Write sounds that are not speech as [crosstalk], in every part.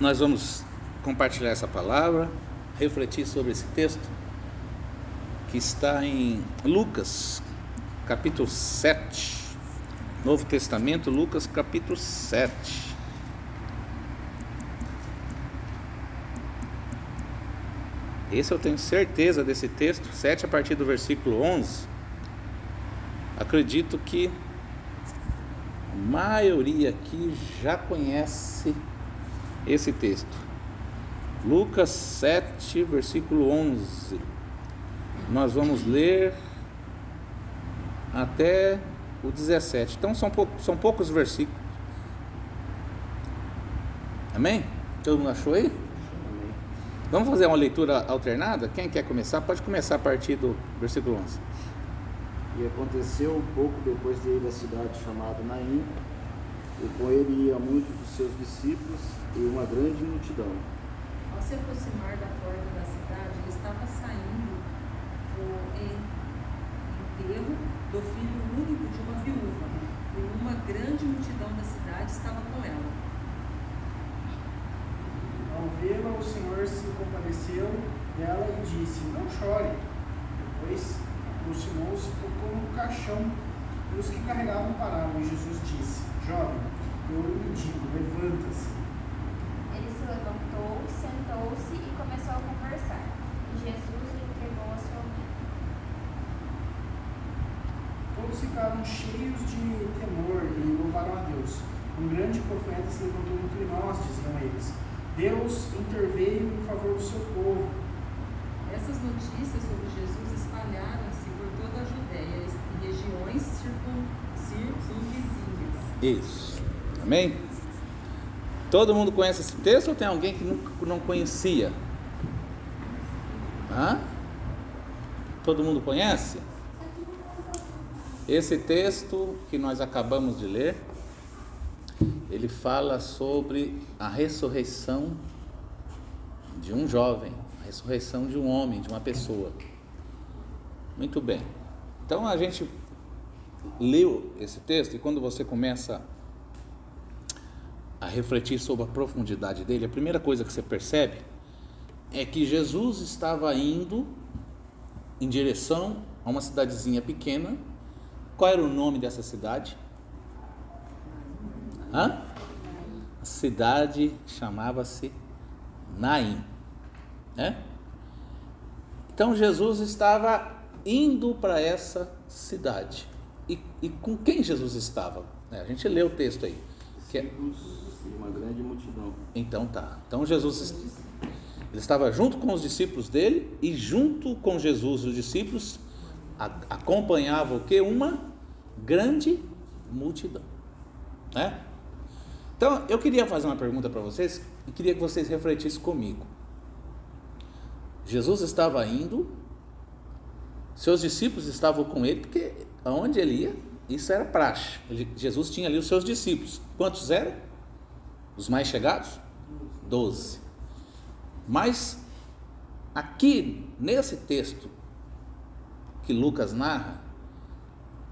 nós vamos compartilhar essa palavra, refletir sobre esse texto que está em Lucas, capítulo 7. Novo Testamento, Lucas, capítulo 7. Esse eu tenho certeza desse texto, 7 a partir do versículo 11. Acredito que a maioria aqui já conhece esse texto. Lucas 7, versículo 11. Nós vamos ler até o 17. Então são, pou, são poucos versículos. Amém? Todo mundo achou aí? Vamos fazer uma leitura alternada? Quem quer começar? Pode começar a partir do versículo 11. E aconteceu um pouco depois de ir à cidade chamada Naim, e com ele ia muitos dos seus discípulos e uma grande multidão. Ao se aproximar da porta da cidade, ele estava saindo o enterro do filho único de uma viúva, e uma grande multidão da cidade estava com ela. Ao vê-la, o Senhor se compadeceu dela e disse: Não chore. Depois aproximou-se, tocou no caixão e os que carregavam pararam. E Jesus disse: Jovem, eu lhe digo, levanta-se. Levantou, sentou-se e começou a conversar. E Jesus lhe entregou a sua mãe. Todos ficaram cheios de temor e louvaram a Deus. Um grande profeta se levantou entre nós, diziam eles. Deus interveio em favor do seu povo. Essas notícias sobre Jesus espalharam-se por toda a Judéia e regiões circun, circunvizinhas. Isso. Amém? Todo mundo conhece esse texto ou tem alguém que nunca não conhecia? Hã? Todo mundo conhece? Esse texto que nós acabamos de ler, ele fala sobre a ressurreição de um jovem, a ressurreição de um homem, de uma pessoa. Muito bem. Então a gente leu esse texto e quando você começa a refletir sobre a profundidade dele, a primeira coisa que você percebe é que Jesus estava indo em direção a uma cidadezinha pequena. Qual era o nome dessa cidade? Hã? A cidade chamava-se Naim. Né? Então Jesus estava indo para essa cidade. E, e, com quem Jesus estava? É, a gente lê o texto aí. Que é... uma grande multidão. Então tá. Então Jesus ele estava junto com os discípulos dele e junto com Jesus os discípulos acompanhava o que uma grande multidão, né? Então eu queria fazer uma pergunta para vocês e queria que vocês refletissem comigo. Jesus estava indo, seus discípulos estavam com ele porque aonde ele ia isso era praxe. Ele, Jesus tinha ali os seus discípulos. Quantos eram? Os mais chegados? Doze. Mas aqui nesse texto que Lucas narra,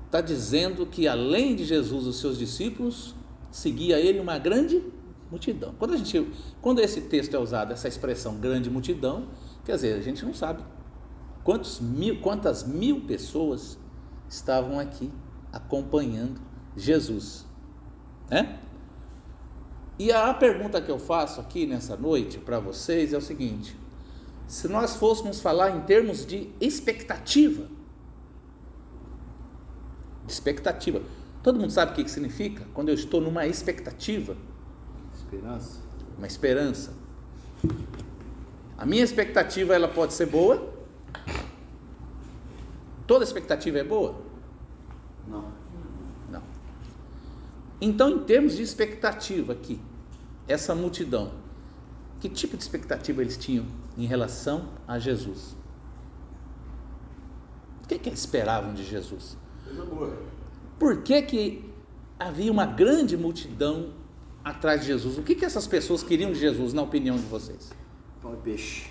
está dizendo que além de Jesus os seus discípulos, seguia ele uma grande multidão. Quando a gente, quando esse texto é usado, essa expressão grande multidão, quer dizer, a gente não sabe quantos mil, quantas mil pessoas estavam aqui acompanhando Jesus, né? E a pergunta que eu faço aqui nessa noite para vocês é o seguinte: se nós fôssemos falar em termos de expectativa, de expectativa, todo mundo sabe o que, que significa? Quando eu estou numa expectativa, Esperança. uma esperança. A minha expectativa ela pode ser boa. Toda expectativa é boa? Não. Não. Então, em termos de expectativa aqui, essa multidão, que tipo de expectativa eles tinham em relação a Jesus? O que, que eles esperavam de Jesus? Por que, que havia uma grande multidão atrás de Jesus? O que, que essas pessoas queriam de Jesus, na opinião de vocês? Pão e peixe.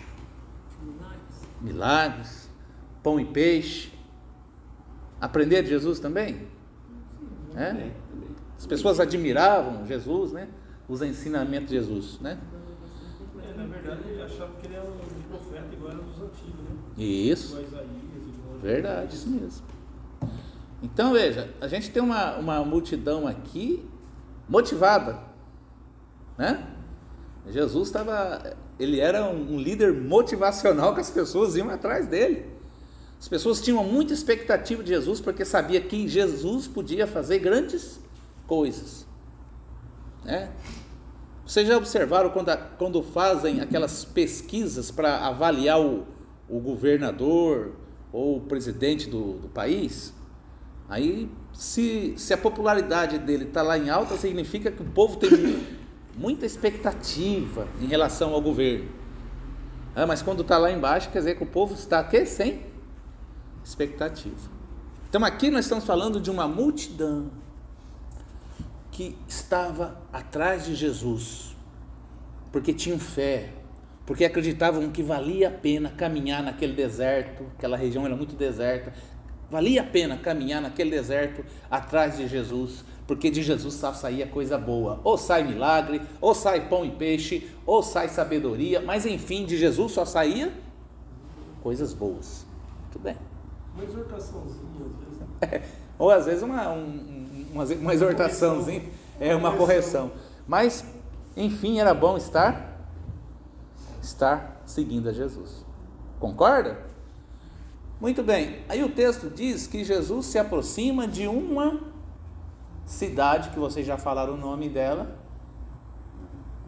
Milagres, pão e peixe. Aprender de Jesus também? É? As pessoas admiravam Jesus, né? Os ensinamentos de Jesus, né? na verdade, ele achava que ele era um profeta igual era dos antigos, né? Isso. Verdade, isso mesmo. Então veja, a gente tem uma, uma multidão aqui motivada, né? Jesus estava, ele era um, um líder motivacional que as pessoas iam atrás dele. As pessoas tinham muita expectativa de Jesus porque sabia que Jesus podia fazer grandes coisas, né? Vocês já observaram quando, a- quando fazem aquelas pesquisas para avaliar o, o governador ou o presidente do, do país? Aí, se, se a popularidade dele está lá em alta, significa que o povo tem mu- [coughs] muita expectativa em relação ao governo. Ah, mas quando está lá embaixo, quer dizer que o povo está quê? sem expectativa. Então aqui nós estamos falando de uma multidão que estava atrás de Jesus, porque tinham fé, porque acreditavam que valia a pena caminhar naquele deserto, aquela região era muito deserta, valia a pena caminhar naquele deserto atrás de Jesus, porque de Jesus só saía coisa boa, ou sai milagre, ou sai pão e peixe, ou sai sabedoria, mas enfim, de Jesus só saía coisas boas. Muito bem. Uma exortaçãozinha, às vezes. [laughs] Ou às vezes uma, um- um- uma, uma exortaçãozinha, é uma correção. Mas, enfim, era bom estar, estar seguindo a Jesus. Concorda? Muito bem. Aí o texto diz que Jesus se aproxima de uma cidade, que vocês já falaram o nome dela,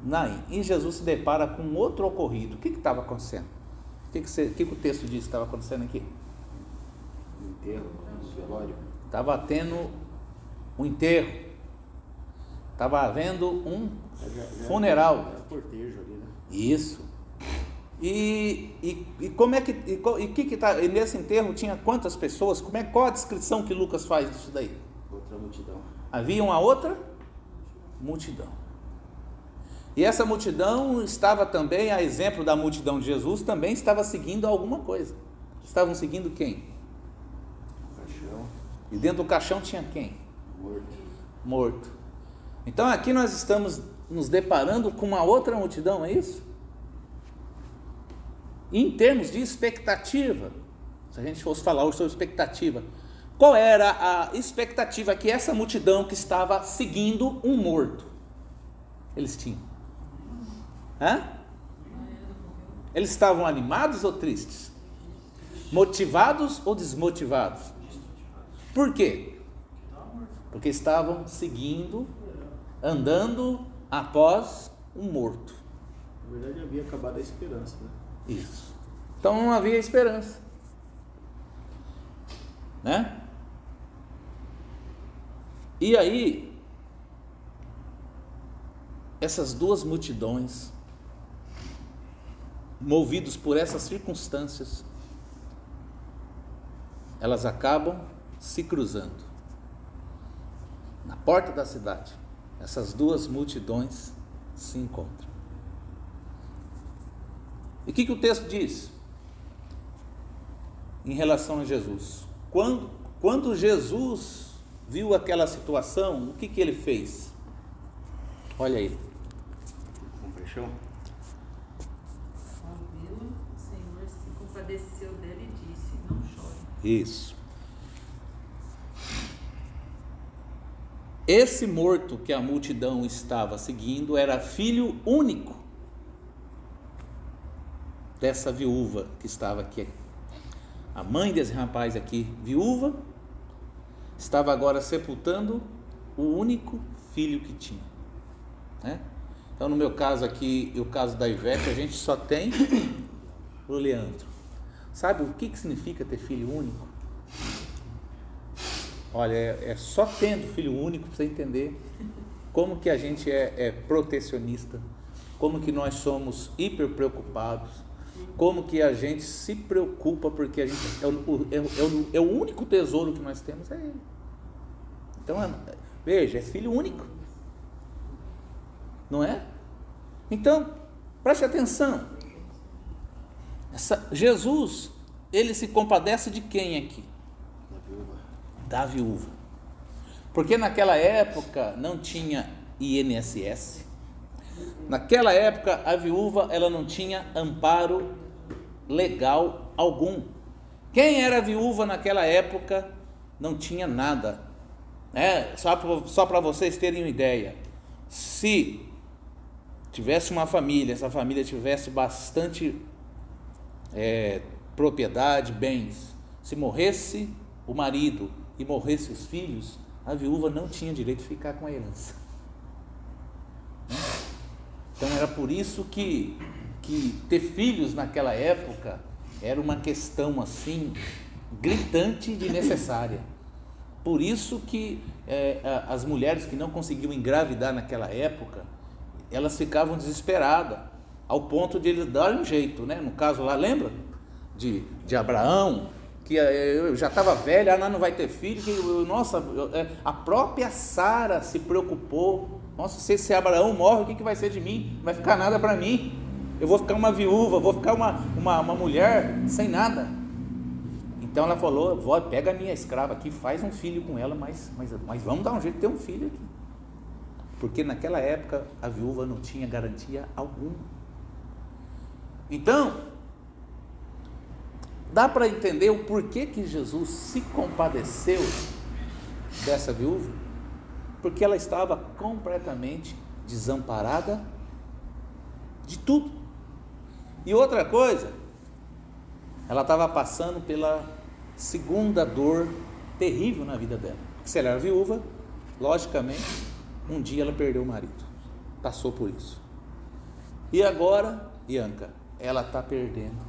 Naim. E Jesus se depara com outro ocorrido. O que que estava acontecendo? O que, que, você- o que que o texto diz que estava acontecendo aqui? Enterro, velório. Estava tendo um enterro. Estava havendo um funeral. Era cortejo ali, né? Isso. E, e, e como é que e, e que que tá e nesse enterro tinha quantas pessoas? Como é qual a descrição que Lucas faz disso daí? Outra multidão. Havia uma outra multidão. E essa multidão estava também, a exemplo da multidão de Jesus, também estava seguindo alguma coisa. Estavam seguindo quem? Caixão, E dentro do caixão tinha quem? Morto. Então aqui nós estamos nos deparando com uma outra multidão, é isso? Em termos de expectativa, se a gente fosse falar hoje sobre expectativa, qual era a expectativa que essa multidão que estava seguindo um morto eles tinham? Hã? Eles estavam animados ou tristes? Motivados ou desmotivados? Por quê? Porque estavam seguindo, andando após um morto. Na verdade havia acabado a esperança, né? Isso. Então não havia esperança. Né? E aí, essas duas multidões, movidos por essas circunstâncias, elas acabam se cruzando. Na porta da cidade, essas duas multidões se encontram. E o que, que o texto diz? Em relação a Jesus. Quando, quando Jesus viu aquela situação, o que, que ele fez? Olha aí. Compaixão. Ao vê-lo, o Senhor se compadeceu dele e disse: Não chore. Isso. Esse morto que a multidão estava seguindo era filho único dessa viúva que estava aqui. A mãe desse rapaz aqui, viúva, estava agora sepultando o único filho que tinha. né? Então, no meu caso aqui e o caso da Ivete, a gente só tem [coughs] o Leandro. Sabe o que, que significa ter filho único? Olha, é, é só tendo filho único para você entender como que a gente é, é protecionista, como que nós somos hiper preocupados, como que a gente se preocupa porque a gente é é o- é o- é o único tesouro que nós temos é ele. Então, é- veja, é filho único, não é? Então, preste atenção. Essa- Jesus, ele se compadece de quem aqui? Da viúva. Porque naquela época não tinha INSS, Naquela época, a viúva ela não tinha amparo legal algum. Quem era viúva naquela época não tinha nada. É, só para vocês terem uma ideia. Se tivesse uma família, essa família tivesse bastante é, propriedade, bens, se morresse o marido e morresse os filhos, a viúva não tinha direito de ficar com a herança. Então era por isso que, que ter filhos naquela época era uma questão assim gritante de necessária. Por isso que é, as mulheres que não conseguiam engravidar naquela época, elas ficavam desesperadas, ao ponto de eles darem um jeito, né? No caso lá, lembra? De, de Abraão, que é, eu já estava velha, Ana não vai ter filho, que, nossa, é, a própria Sara se preocupou, nossa, se esse Abraão morre, o que, que vai ser de mim? Não vai ficar nada para mim, eu vou ficar uma viúva, vou ficar uma, uma, uma mulher sem nada. Então ela falou: vó, pega a minha escrava aqui, faz um filho com ela, mas, mas, mas vamos dar um jeito de ter um filho aqui. Porque naquela época a viúva não tinha garantia alguma. Então, dá para entender o porquê que Jesus se compadeceu dessa viúva? Porque ela estava completamente desamparada de tudo. E outra coisa, ela estava passando pela segunda dor terrível na vida dela. Porque se ela era viúva, logicamente, um dia ela perdeu o marido. Passou por isso. E agora, Bianca, ela está perdendo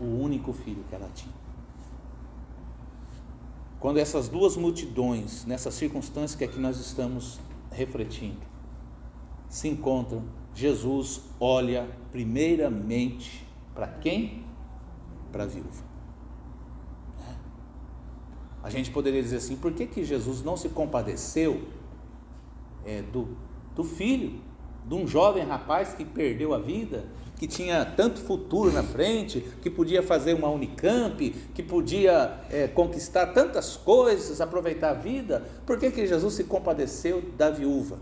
o único filho que ela tinha. Quando essas duas multidões, nessas circunstâncias que aqui nós estamos refletindo, se encontram, Jesus olha primeiramente para quem? Para a viúva. A gente poderia dizer assim: por que, que Jesus não se compadeceu é, do, do filho, de um jovem rapaz que perdeu a vida, que tinha tanto futuro na frente, que podia fazer uma Unicamp, que podia é, conquistar tantas coisas, aproveitar a vida? Por que, que Jesus se compadeceu da viúva?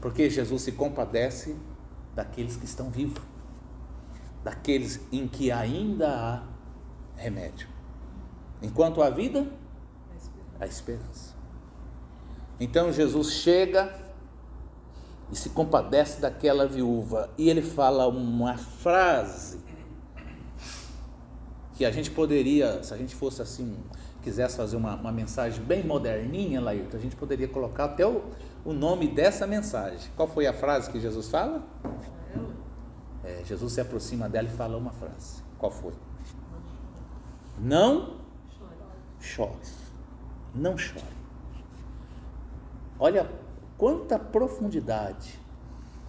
Porque Jesus se compadece daqueles que estão vivos, daqueles em que ainda há remédio. Enquanto há vida, há esperança. Então Jesus chega e se compadece daquela viúva e ele fala uma frase que a gente poderia, se a gente fosse assim, quisesse fazer uma, uma mensagem bem moderninha, Laírton, a gente poderia colocar até o, o nome dessa mensagem. Qual foi a frase que Jesus fala? É, Jesus se aproxima dela e fala uma frase. Qual foi? Não chore. Não chore. Olha quanta profundidade,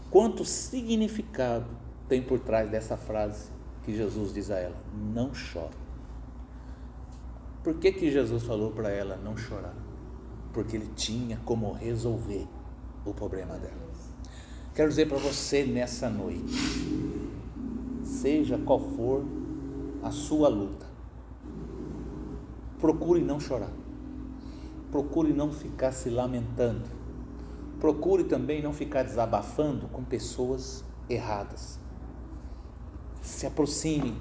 quanto significado tem por trás dessa frase que Jesus diz a ela: não chore. Por que, que Jesus falou para ela não chorar? Porque ele tinha como resolver o problema dela. Quero dizer para você nessa noite, seja qual for a sua luta, procure não chorar. Procure não ficar se lamentando. Procure também não ficar desabafando com pessoas erradas. Se aproxime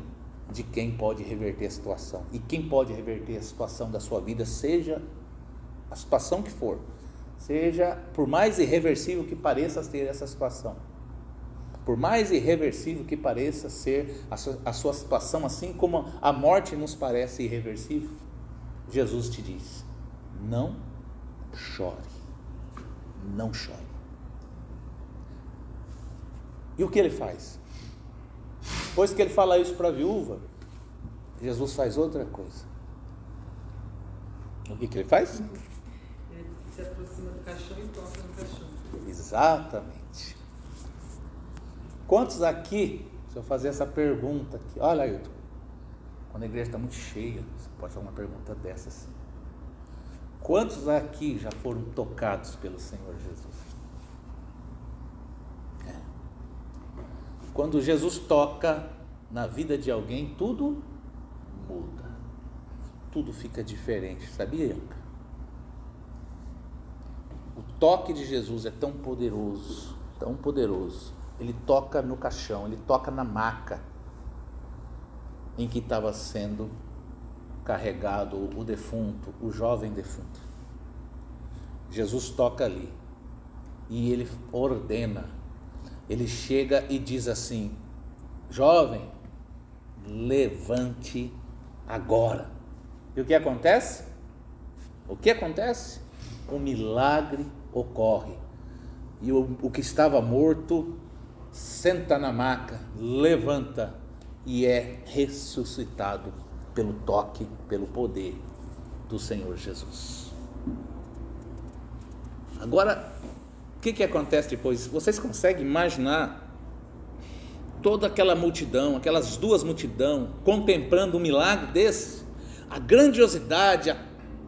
de quem pode reverter a situação. E quem pode reverter a situação da sua vida, seja a situação que for, seja por mais irreversível que pareça ter essa situação, por mais irreversível que pareça ser a sua, a sua situação, assim como a morte nos parece irreversível, Jesus te diz: não chore, não chore. E o que ele faz? Depois que ele fala isso para a viúva, Jesus faz outra coisa. O que, que ele faz? Ele se aproxima do caixão e toca no caixão. Exatamente. Quantos aqui, se eu fazer essa pergunta aqui, olha Ailton, quando a igreja está muito cheia, você pode fazer uma pergunta dessas. Quantos aqui já foram tocados pelo Senhor Jesus? É. Quando Jesus toca na vida de alguém, tudo muda. Tudo fica diferente, sabia? O toque de Jesus é tão poderoso tão poderoso. Ele toca no caixão, ele toca na maca em que estava sendo carregado o defunto, o jovem defunto. Jesus toca ali e ele ordena, ele chega e diz assim: Jovem, levante agora. E o que acontece? O que acontece? O milagre ocorre. E o, o que estava morto senta na maca, levanta e é ressuscitado pelo toque, pelo poder do Senhor Jesus. Agora, o que, que acontece depois? Vocês conseguem imaginar toda aquela multidão, aquelas duas multidão, contemplando um milagre desse? A grandiosidade, a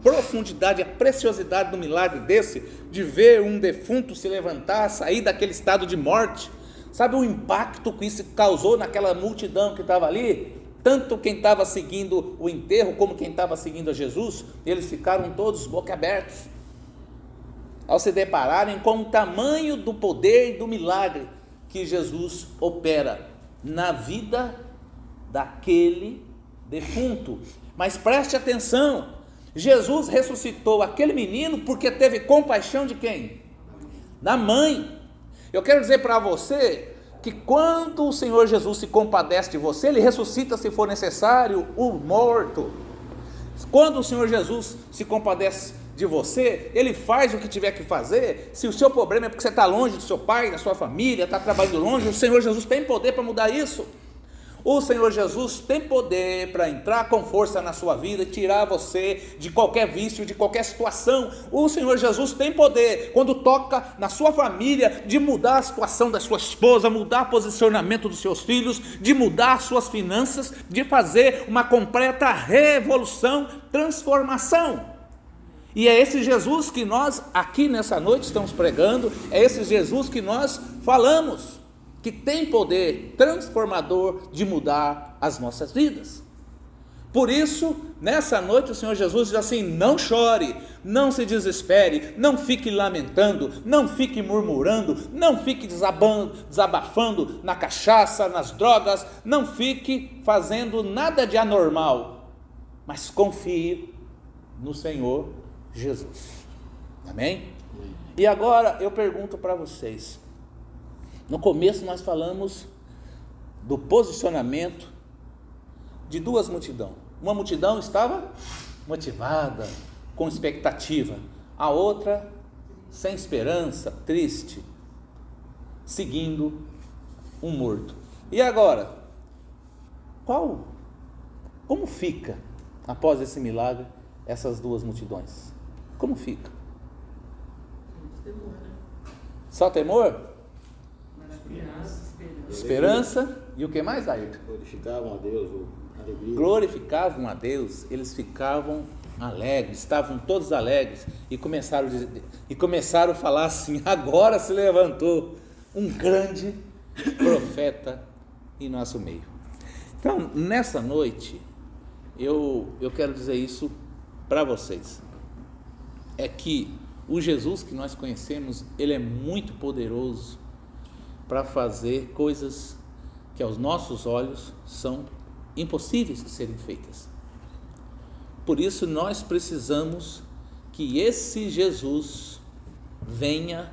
profundidade, a preciosidade do milagre desse, de ver um defunto se levantar, sair daquele estado de morte. Sabe o impacto que isso causou naquela multidão que estava ali? Tanto quem estava seguindo o enterro como quem estava seguindo a Jesus, eles ficaram todos boca abertos. Ao se depararem com o tamanho do poder e do milagre que Jesus opera na vida daquele defunto. Mas preste atenção, Jesus ressuscitou aquele menino porque teve compaixão de quem? Da mãe. Eu quero dizer para você que quando o Senhor Jesus se compadece de você, ele ressuscita se for necessário o morto. Quando o Senhor Jesus se compadece de você, ele faz o que tiver que fazer. Se o seu problema é porque você está longe do seu pai, da sua família, está trabalhando longe, o Senhor Jesus tem poder para mudar isso. O Senhor Jesus tem poder para entrar com força na sua vida tirar você de qualquer vício, de qualquer situação. O Senhor Jesus tem poder, quando toca na sua família, de mudar a situação da sua esposa, mudar o posicionamento dos seus filhos, de mudar as suas finanças, de fazer uma completa revolução, transformação. E é esse Jesus que nós aqui nessa noite estamos pregando, é esse Jesus que nós falamos, que tem poder transformador de mudar as nossas vidas. Por isso, nessa noite o Senhor Jesus diz assim: não chore, não se desespere, não fique lamentando, não fique murmurando, não fique desabafando na cachaça, nas drogas, não fique fazendo nada de anormal, mas confie no Senhor Jesus. Amém? E agora eu pergunto para vocês. No começo nós falamos do posicionamento de duas multidões. Uma multidão estava motivada, com expectativa, a outra sem esperança, triste, seguindo um morto. E agora, qual como fica após esse milagre essas duas multidões? Como fica? Né? Só temor? Esperança. Esperança e o que mais, Ayrton? Glorificavam a Deus, alegria. Glorificavam a Deus, eles ficavam alegres, estavam todos alegres e começaram, e começaram a falar assim: [laughs] agora se levantou um grande profeta em nosso meio. Então, nessa noite, eu, eu quero dizer isso para vocês. É que o Jesus que nós conhecemos, ele é muito poderoso para fazer coisas que aos nossos olhos são impossíveis de serem feitas. Por isso nós precisamos que esse Jesus venha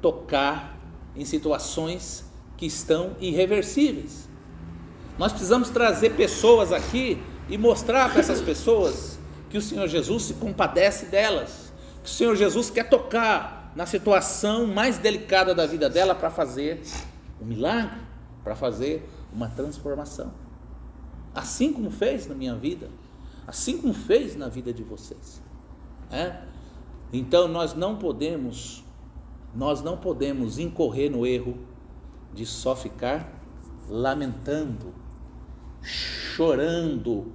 tocar em situações que estão irreversíveis. Nós precisamos trazer pessoas aqui e mostrar para essas pessoas que o Senhor Jesus se compadece delas, que o Senhor Jesus quer tocar na situação mais delicada da vida dela para fazer um milagre, para fazer uma transformação. Assim como fez na minha vida, assim como fez na vida de vocês. É? Então nós não podemos, nós não podemos incorrer no erro de só ficar lamentando, chorando,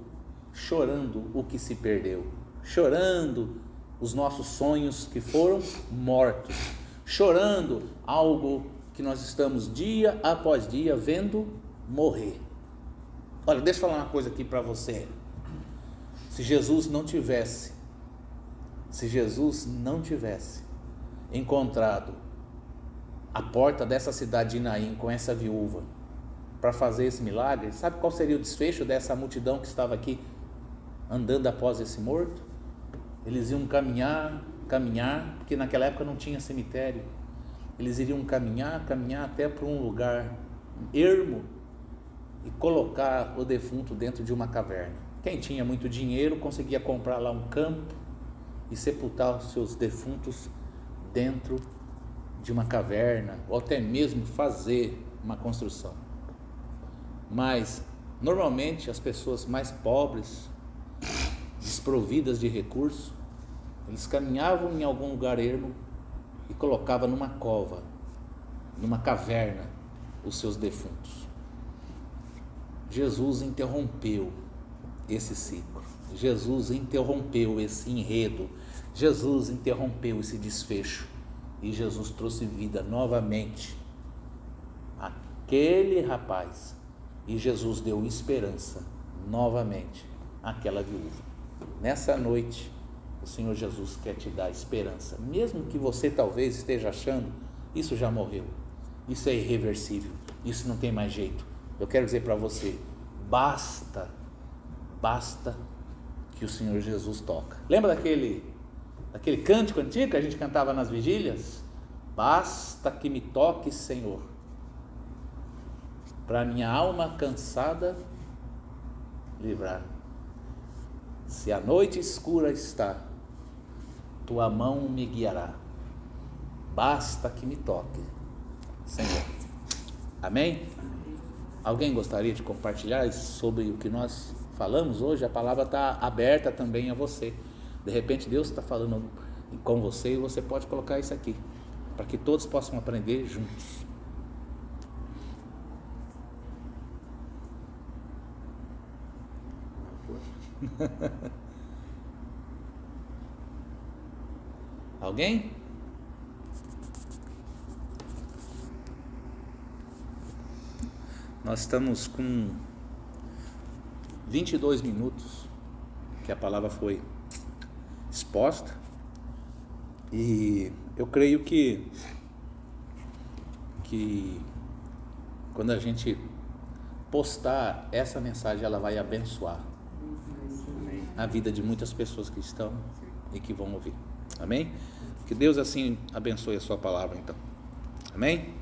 chorando o que se perdeu, chorando os nossos sonhos que foram mortos, chorando algo que nós estamos dia após dia vendo morrer. Olha, deixa eu falar uma coisa aqui para você. Se Jesus não tivesse, se Jesus não tivesse encontrado a porta dessa cidade de Naim com essa viúva para fazer esse milagre, sabe qual seria o desfecho dessa multidão que estava aqui andando após esse morto? Eles iam caminhar, caminhar, porque naquela época não tinha cemitério. Eles iriam caminhar, caminhar até para um lugar ermo e colocar o defunto dentro de uma caverna. Quem tinha muito dinheiro conseguia comprar lá um campo e sepultar os seus defuntos dentro de uma caverna, ou até mesmo fazer uma construção. Mas normalmente as pessoas mais pobres, desprovidas de recursos, eles caminhavam em algum lugar ermo e colocavam numa cova, numa caverna, os seus defuntos. Jesus interrompeu esse ciclo. Jesus interrompeu esse enredo. Jesus interrompeu esse desfecho. E Jesus trouxe vida novamente àquele rapaz. E Jesus deu esperança novamente àquela viúva. Nessa noite, o Senhor Jesus quer te dar esperança, mesmo que você talvez esteja achando isso já morreu, isso é irreversível, isso não tem mais jeito. Eu quero dizer para você, basta, basta que o Senhor Jesus toca. Lembra daquele daquele cântico antigo que a gente cantava nas vigílias? Basta que me toque, Senhor, para minha alma cansada livrar. Se a noite escura está, tua mão me guiará. Basta que me toque, Senhor. Amém? Alguém gostaria de compartilhar sobre o que nós falamos hoje? A palavra está aberta também a você. De repente Deus está falando com você e você pode colocar isso aqui, para que todos possam aprender juntos. [laughs] Alguém? Nós estamos com 22 minutos que a palavra foi exposta e eu creio que que quando a gente postar essa mensagem ela vai abençoar a vida de muitas pessoas que estão e que vão ouvir. Amém? Que Deus assim abençoe a sua palavra então. Amém?